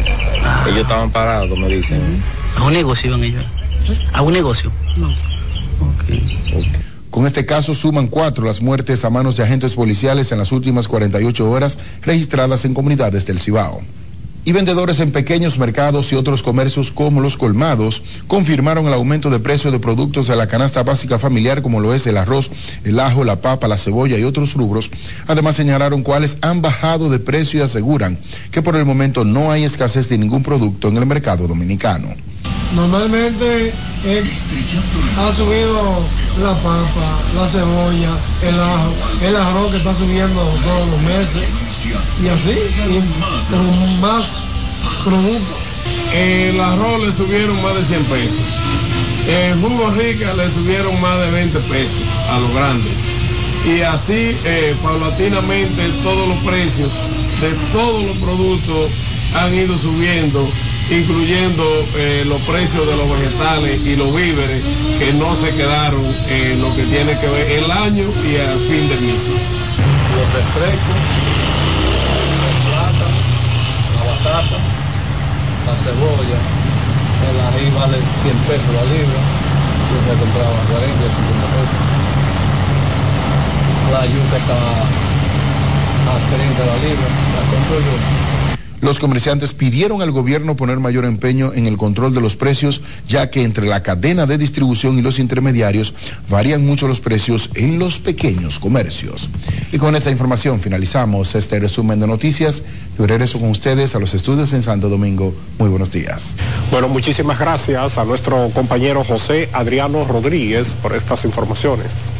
Ellos estaban parados, me dicen. A un negocio iban ellos. A un negocio. No. Con este caso suman cuatro las muertes a manos de agentes policiales en las últimas 48 horas registradas en comunidades del Cibao. Y vendedores en pequeños mercados y otros comercios como los colmados confirmaron el aumento de precio de productos de la canasta básica familiar como lo es el arroz, el ajo, la papa, la cebolla y otros rubros. Además señalaron cuáles han bajado de precio y aseguran que por el momento no hay escasez de ningún producto en el mercado dominicano. Normalmente eh, ha subido la papa, la cebolla, el ajo, el arroz que está subiendo todos los meses y así, con más productos. El arroz le subieron más de 100 pesos. El jugo rica le subieron más de 20 pesos a los grandes. Y así, eh, paulatinamente, todos los precios de todos los productos han ido subiendo, incluyendo eh, los precios de los vegetales y los víveres que no se quedaron en lo que tiene que ver el año y al fin de mes. Los refrescos, la plata, la batata, la cebolla, el ají vale 100 pesos la libra, yo se compraba 40 o 50 pesos. La yuca está a 30 la libra, la compro yo. Los comerciantes pidieron al gobierno poner mayor empeño en el control de los precios, ya que entre la cadena de distribución y los intermediarios varían mucho los precios en los pequeños comercios. Y con esta información finalizamos este resumen de noticias. Yo regreso con ustedes a los estudios en Santo Domingo. Muy buenos días. Bueno, muchísimas gracias a nuestro compañero José Adriano Rodríguez por estas informaciones.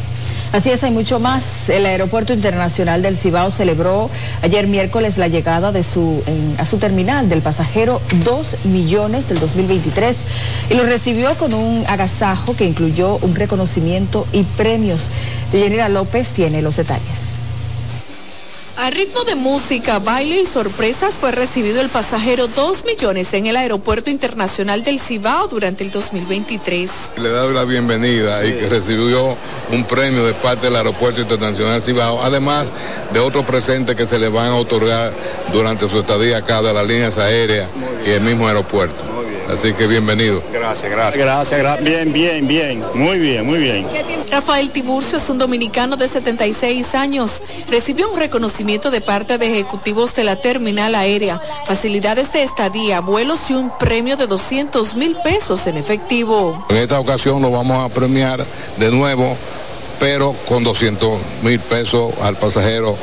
Así es, hay mucho más. El Aeropuerto Internacional del Cibao celebró ayer miércoles la llegada de su, en- a su terminal del pasajero 2 millones del 2023 y lo recibió con un agasajo que incluyó un reconocimiento y premios. Deyanira López tiene los detalles. A ritmo de música, baile y sorpresas fue recibido el pasajero 2 millones en el Aeropuerto Internacional del Cibao durante el 2023. Le doy la bienvenida y que recibió un premio de parte del Aeropuerto Internacional Cibao, además de otros presentes que se le van a otorgar durante su estadía acá de las líneas aéreas y el mismo aeropuerto. Así que bienvenido. Gracias, gracias. Gracias, gracias. Bien, bien, bien. Muy bien, muy bien. Rafael Tiburcio es un dominicano de 76 años. Recibió un reconocimiento de parte de ejecutivos de la terminal aérea, facilidades de estadía, vuelos y un premio de 200 mil pesos en efectivo. En esta ocasión lo vamos a premiar de nuevo, pero con 200 mil pesos al pasajero.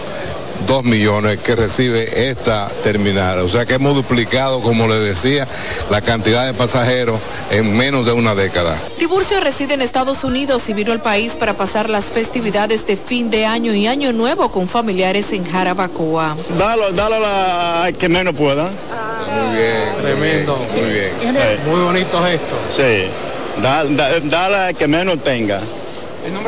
Dos millones que recibe esta terminal. O sea que hemos duplicado, como les decía, la cantidad de pasajeros en menos de una década. Tiburcio reside en Estados Unidos y vino al país para pasar las festividades de fin de año y año nuevo con familiares en Jarabacoa. Dalo, dalo a que menos pueda. Muy bien. Tremendo. Muy bien. Muy bonito esto. Sí. Da, da- dale al que menos tenga.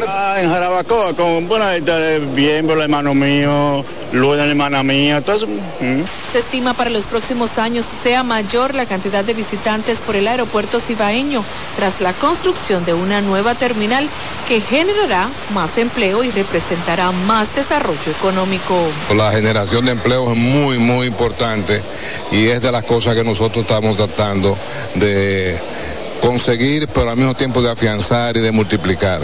Ah, en Jarabacoa, con buena gente, bien por el hermano mío, Luis, la hermana mía, todo eso. mm. Se estima para los próximos años sea mayor la cantidad de visitantes por el aeropuerto cibaeño tras la construcción de una nueva terminal que generará más empleo y representará más desarrollo económico. La generación de empleo es muy, muy importante y es de las cosas que nosotros estamos tratando de conseguir, pero al mismo tiempo de afianzar y de multiplicar.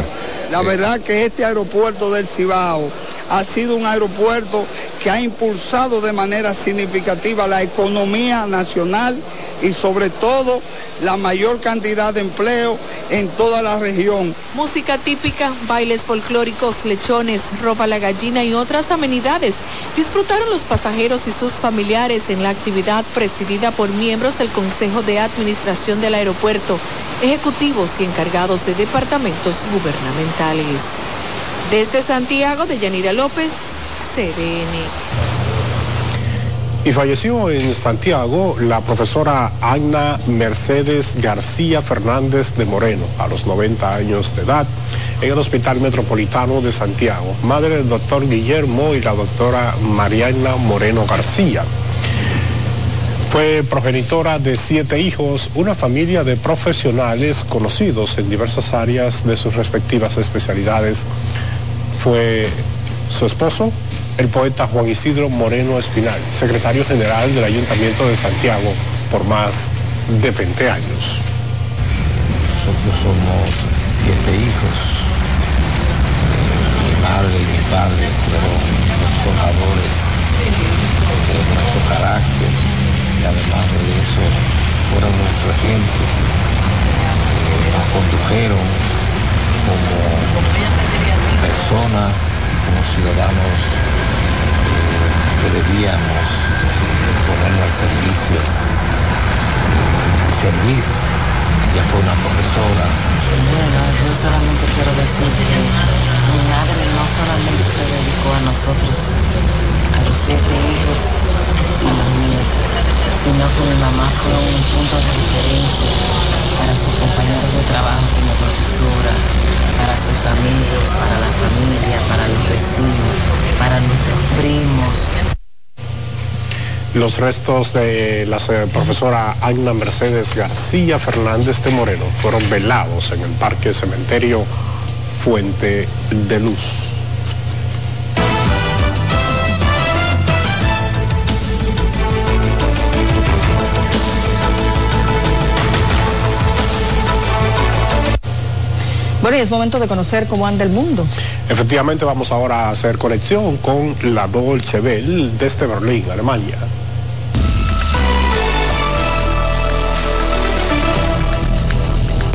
La verdad que este aeropuerto del Cibao ha sido un aeropuerto que ha impulsado de manera significativa la economía nacional y sobre todo la mayor cantidad de empleo en toda la región. Música típica, bailes folclóricos, lechones, ropa a la gallina y otras amenidades disfrutaron los pasajeros y sus familiares en la actividad presidida por miembros del Consejo de Administración del Aeropuerto, ejecutivos y encargados de departamentos gubernamentales. Desde Santiago de Yanira López, CDN. Y falleció en Santiago la profesora Ana Mercedes García Fernández de Moreno, a los 90 años de edad, en el Hospital Metropolitano de Santiago, madre del doctor Guillermo y la doctora Mariana Moreno García. Fue progenitora de siete hijos, una familia de profesionales conocidos en diversas áreas de sus respectivas especialidades. Fue su esposo, el poeta Juan Isidro Moreno Espinal, secretario general del Ayuntamiento de Santiago por más de 20 años. Nosotros somos siete hijos. Mi madre y mi padre fueron los forjadores de nuestro carácter y además de eso fueron nuestro ejemplo. Eh, nos condujeron como personas y como ciudadanos eh, que debíamos ponernos al servicio y servir. Ella fue una profesora. Bueno, yo solamente quiero decir que mi madre no solamente se dedicó a nosotros, a los siete hijos y los nietos, sino que mi mamá fue un punto de referencia para sus compañeros de trabajo como profesora, para sus amigos, para la familia, para los vecinos, para nuestros primos. Los restos de la se- profesora Agna Mercedes García Fernández de Moreno fueron velados en el Parque Cementerio Fuente de Luz. Y es momento de conocer cómo anda el mundo. Efectivamente vamos ahora a hacer conexión con la Dolce Welle desde Berlín, Alemania.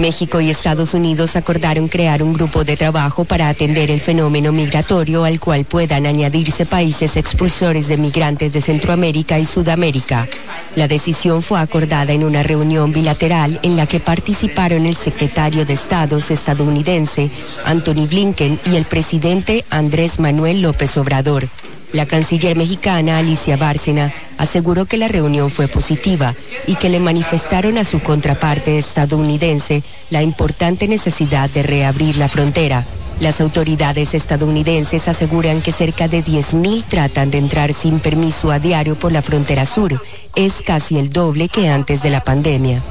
México y Estados Unidos acordaron crear un grupo de trabajo para atender el fenómeno migratorio al cual puedan añadirse países expulsores de migrantes de Centroamérica y Sudamérica. La decisión fue acordada en una reunión bilateral en la que participaron el secretario de Estados estadounidense Anthony Blinken y el presidente Andrés Manuel López Obrador. La canciller mexicana Alicia Bárcena aseguró que la reunión fue positiva y que le manifestaron a su contraparte estadounidense la importante necesidad de reabrir la frontera. Las autoridades estadounidenses aseguran que cerca de 10.000 tratan de entrar sin permiso a diario por la frontera sur. Es casi el doble que antes de la pandemia.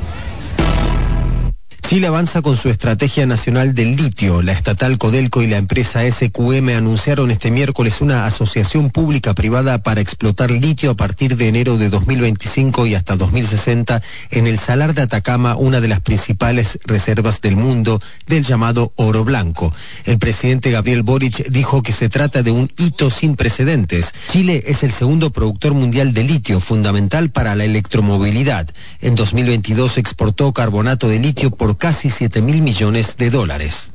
Chile avanza con su estrategia nacional del litio. La estatal Codelco y la empresa SQM anunciaron este miércoles una asociación pública-privada para explotar litio a partir de enero de 2025 y hasta 2060 en el Salar de Atacama, una de las principales reservas del mundo del llamado oro blanco. El presidente Gabriel Boric dijo que se trata de un hito sin precedentes. Chile es el segundo productor mundial de litio, fundamental para la electromovilidad. En 2022 exportó carbonato de litio por casi 7 mil millones de dólares.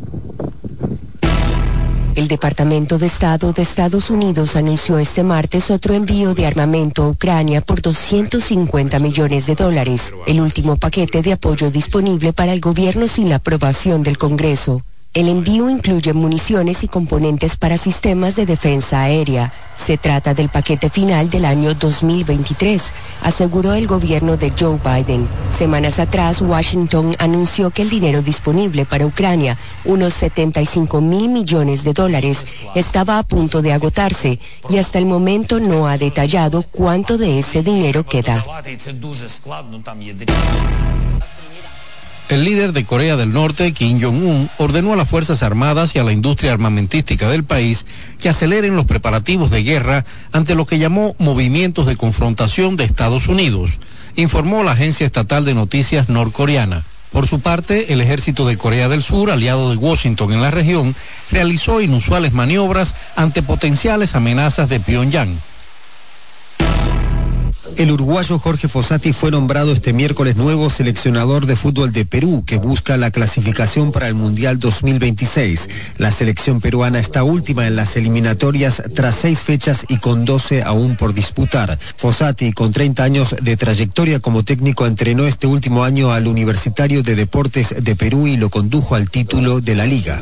El Departamento de Estado de Estados Unidos anunció este martes otro envío de armamento a Ucrania por 250 millones de dólares, el último paquete de apoyo disponible para el gobierno sin la aprobación del Congreso. El envío incluye municiones y componentes para sistemas de defensa aérea. Se trata del paquete final del año 2023, aseguró el gobierno de Joe Biden. Semanas atrás, Washington anunció que el dinero disponible para Ucrania, unos 75 mil millones de dólares, estaba a punto de agotarse y hasta el momento no ha detallado cuánto de ese dinero queda. El líder de Corea del Norte, Kim Jong-un, ordenó a las Fuerzas Armadas y a la industria armamentística del país que aceleren los preparativos de guerra ante lo que llamó movimientos de confrontación de Estados Unidos, informó la agencia estatal de noticias norcoreana. Por su parte, el ejército de Corea del Sur, aliado de Washington en la región, realizó inusuales maniobras ante potenciales amenazas de Pyongyang. El uruguayo Jorge Fossati fue nombrado este miércoles nuevo seleccionador de fútbol de Perú, que busca la clasificación para el Mundial 2026. La selección peruana está última en las eliminatorias tras seis fechas y con 12 aún por disputar. Fossati, con 30 años de trayectoria como técnico, entrenó este último año al Universitario de Deportes de Perú y lo condujo al título de la liga.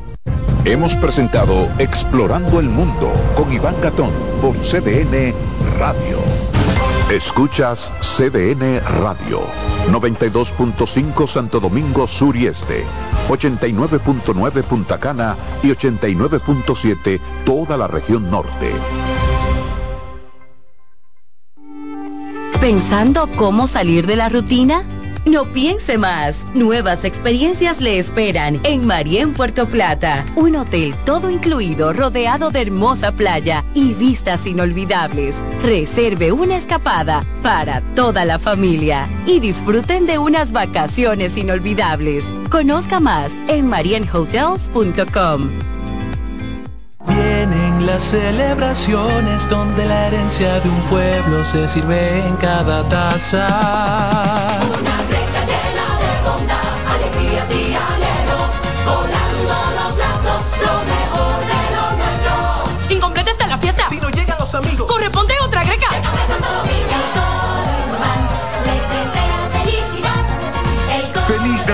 Hemos presentado Explorando el Mundo con Iván Gatón por CDN Radio. Escuchas CDN Radio, 92.5 Santo Domingo Sur y Este, 89.9 Punta Cana y 89.7 toda la región norte. ¿Pensando cómo salir de la rutina? No piense más. Nuevas experiencias le esperan en Marien Puerto Plata. Un hotel todo incluido rodeado de hermosa playa y vistas inolvidables. Reserve una escapada para toda la familia y disfruten de unas vacaciones inolvidables. Conozca más en marienhotels.com. Vienen las celebraciones donde la herencia de un pueblo se sirve en cada taza.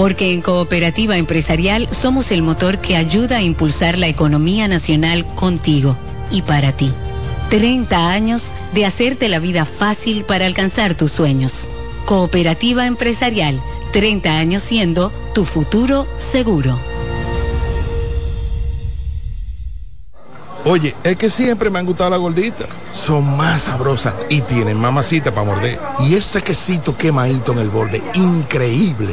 Porque en Cooperativa Empresarial somos el motor que ayuda a impulsar la economía nacional contigo y para ti. 30 años de hacerte la vida fácil para alcanzar tus sueños. Cooperativa Empresarial, 30 años siendo tu futuro seguro. Oye, es que siempre me han gustado las gorditas. Son más sabrosas y tienen mamacita para morder. Y ese quesito quemadito en el borde, increíble.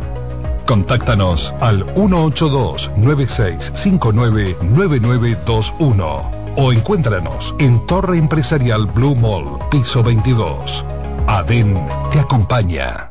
Contáctanos al 182-9659-9921 o encuéntranos en Torre Empresarial Blue Mall, piso 22. ADEN te acompaña.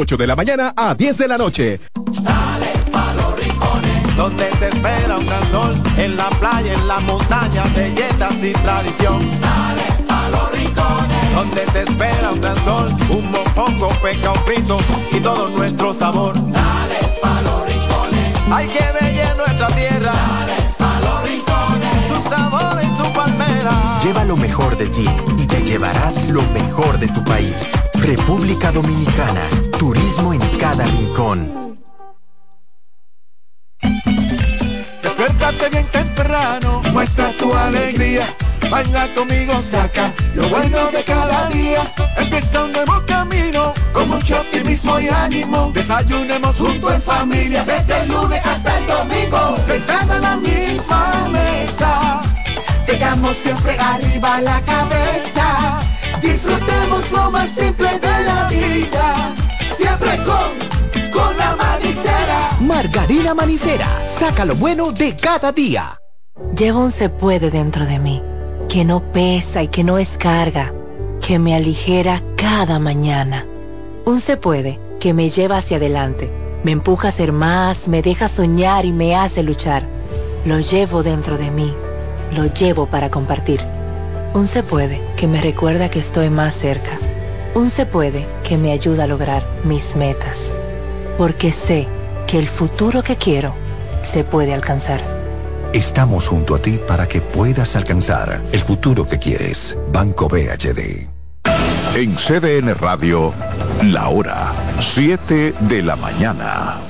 8 de la mañana a 10 de la noche. Dale pa' los rincones, donde te espera un gran sol, en la playa, en la montaña, belletas y tradición. Dale pa' los rincones, donde te espera un gran sol, un mopongo, peca, un frito y todo nuestro sabor. Dale pa' los rincones, hay que bella nuestra tierra. Dale pa' los rincones, su sabor y su palmera. Lleva lo mejor de ti y te llevarás lo mejor de tu país. República Dominicana. Turismo en cada rincón. Despiértate bien temprano, muestra tu alegría. Baila conmigo, saca lo bueno de cada día. Empieza un nuevo camino, con mucho optimismo y ánimo. Desayunemos junto en familia, desde el lunes hasta el domingo. Sentado en la misma mesa, tengamos siempre arriba la cabeza. Disfrutemos lo más simple de la vida, siempre con, con la manicera. Margarina Manicera, saca lo bueno de cada día. Llevo un se puede dentro de mí, que no pesa y que no es carga, que me aligera cada mañana. Un se puede que me lleva hacia adelante, me empuja a ser más, me deja soñar y me hace luchar. Lo llevo dentro de mí, lo llevo para compartir. Un se puede que me recuerda que estoy más cerca. Un se puede que me ayuda a lograr mis metas. Porque sé que el futuro que quiero se puede alcanzar. Estamos junto a ti para que puedas alcanzar el futuro que quieres. Banco BHD. En CDN Radio, la hora 7 de la mañana.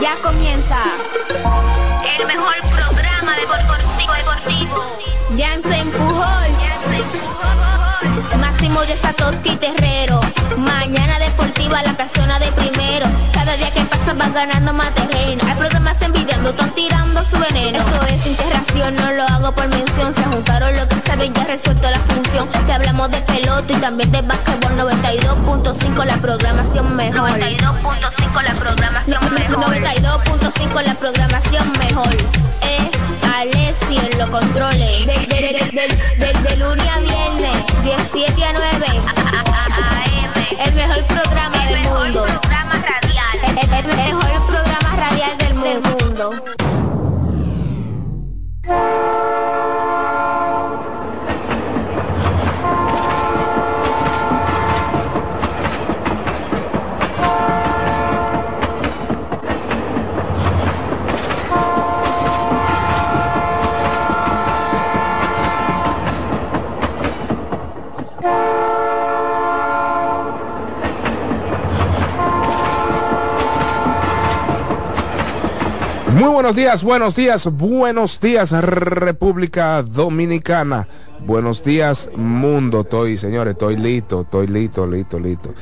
ya comienza. El mejor programa deportivo deportivo. Jansen Pujol, Máximo de Satoshi Terrero. Mañana deportiva la casona de primero. Cada día que pasa vas ganando más terreno. Hay programas envidiando, están tirando su veneno. Esto es interacción, no lo hago por mención. Se juntaron lo que saben, ya resuelto la función. Te hablamos de pelota y también de básquetbol 92.5 la programación mejor. 92.5 la programación mejor. 92.5 la programación mejor. Eh, Alessio en los controles. De, de, de, de, de- de lunes a viernes, 17 a 9. El mejor programa del mundo. El, el- el mejor programa radial del mundo. Muy buenos días, buenos días, buenos días República Dominicana. Buenos días mundo, estoy señores, estoy listo, estoy listo, listo, listo.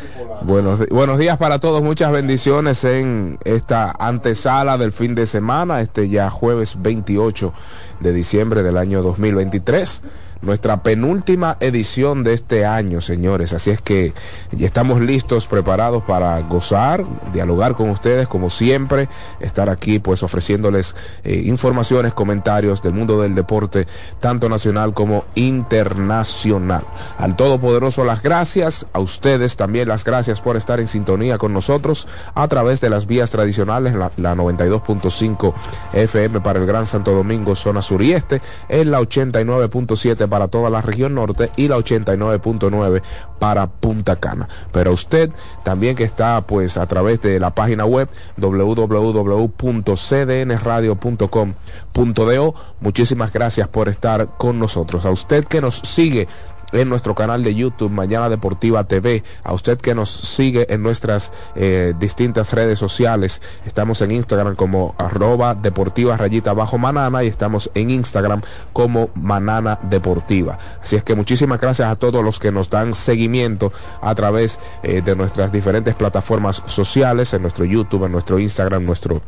Buenos, buenos días para todos, muchas bendiciones en esta antesala del fin de semana, este ya jueves 28 de diciembre del año 2023 nuestra penúltima edición de este año, señores. Así es que ya estamos listos, preparados para gozar, dialogar con ustedes, como siempre, estar aquí pues ofreciéndoles eh, informaciones, comentarios del mundo del deporte, tanto nacional como internacional. Al Todopoderoso las gracias, a ustedes también las gracias por estar en sintonía con nosotros a través de las vías tradicionales, la, la 92.5 FM para el Gran Santo Domingo, zona sur y este, en la 89.7 para toda la región norte y la 89.9 para Punta Cana. Pero usted también que está pues a través de la página web www.cdnradio.com.do, muchísimas gracias por estar con nosotros. A usted que nos sigue en nuestro canal de YouTube Mañana Deportiva TV, a usted que nos sigue en nuestras eh, distintas redes sociales, estamos en Instagram como arroba deportiva rayita bajo manana y estamos en Instagram como manana deportiva. Así es que muchísimas gracias a todos los que nos dan seguimiento a través eh, de nuestras diferentes plataformas sociales, en nuestro YouTube, en nuestro Instagram, nuestro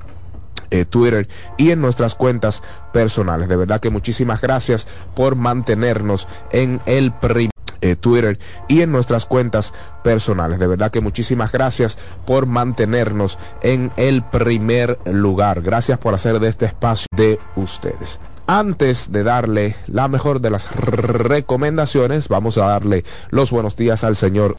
eh, Twitter y en nuestras cuentas personales. De verdad que muchísimas gracias por mantenernos en el primer eh, Twitter y en nuestras cuentas personales. De verdad que muchísimas gracias por mantenernos en el primer lugar. Gracias por hacer de este espacio de ustedes. Antes de darle la mejor de las recomendaciones, vamos a darle los buenos días al señor.